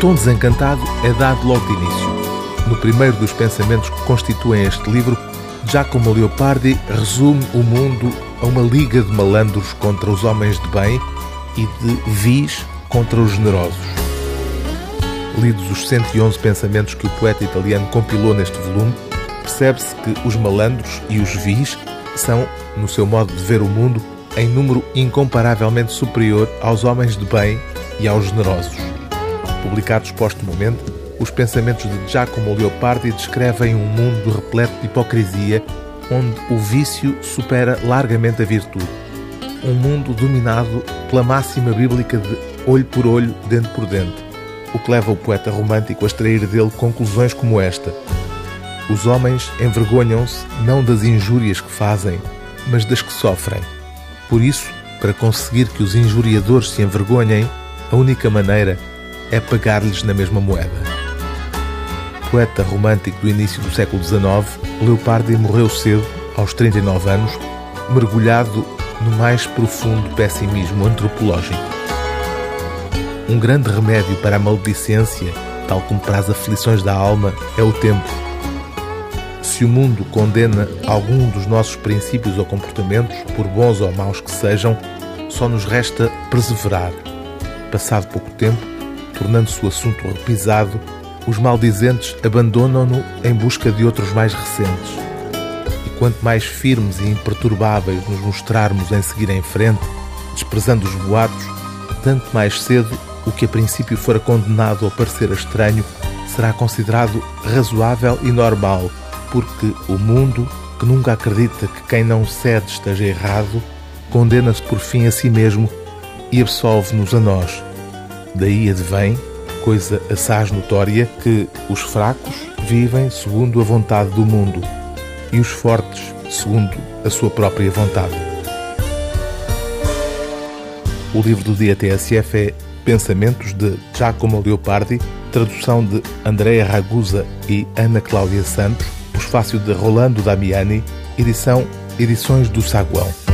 tom desencantado é dado logo de início. No primeiro dos pensamentos que constituem este livro, Giacomo Leopardi resume o mundo a uma liga de malandros contra os homens de bem e de vis contra os generosos. Lidos os 111 pensamentos que o poeta italiano compilou neste volume, percebe-se que os malandros e os vis são, no seu modo de ver o mundo, em número incomparavelmente superior aos homens de bem e aos generosos. Publicados postumamente, os pensamentos de Giacomo Leopardi descrevem um mundo repleto de hipocrisia, onde o vício supera largamente a virtude. Um mundo dominado pela máxima bíblica de olho por olho, dente por dente, o que leva o poeta romântico a extrair dele conclusões como esta: Os homens envergonham-se não das injúrias que fazem, mas das que sofrem. Por isso, para conseguir que os injuriadores se envergonhem, a única maneira é pagar-lhes na mesma moeda. Poeta romântico do início do século XIX, Leopardi morreu cedo, aos 39 anos, mergulhado no mais profundo pessimismo antropológico. Um grande remédio para a maledicência, tal como para as aflições da alma, é o tempo. Se o mundo condena algum dos nossos princípios ou comportamentos, por bons ou maus que sejam, só nos resta perseverar. Passado pouco tempo, tornando-se o assunto repisado, os maldizentes abandonam-no em busca de outros mais recentes. E quanto mais firmes e imperturbáveis nos mostrarmos em seguir em frente, desprezando os boatos, tanto mais cedo o que a princípio fora condenado a parecer estranho será considerado razoável e normal, porque o mundo, que nunca acredita que quem não cede esteja errado, condena-se por fim a si mesmo e absolve-nos a nós. Daí advém coisa assaz notória que os fracos vivem segundo a vontade do mundo e os fortes segundo a sua própria vontade. O livro do dia TSF é Pensamentos de Giacomo Leopardi, tradução de Andrea Ragusa e Ana Cláudia Santos, prefácio de Rolando Damiani, edição Edições do Saguão.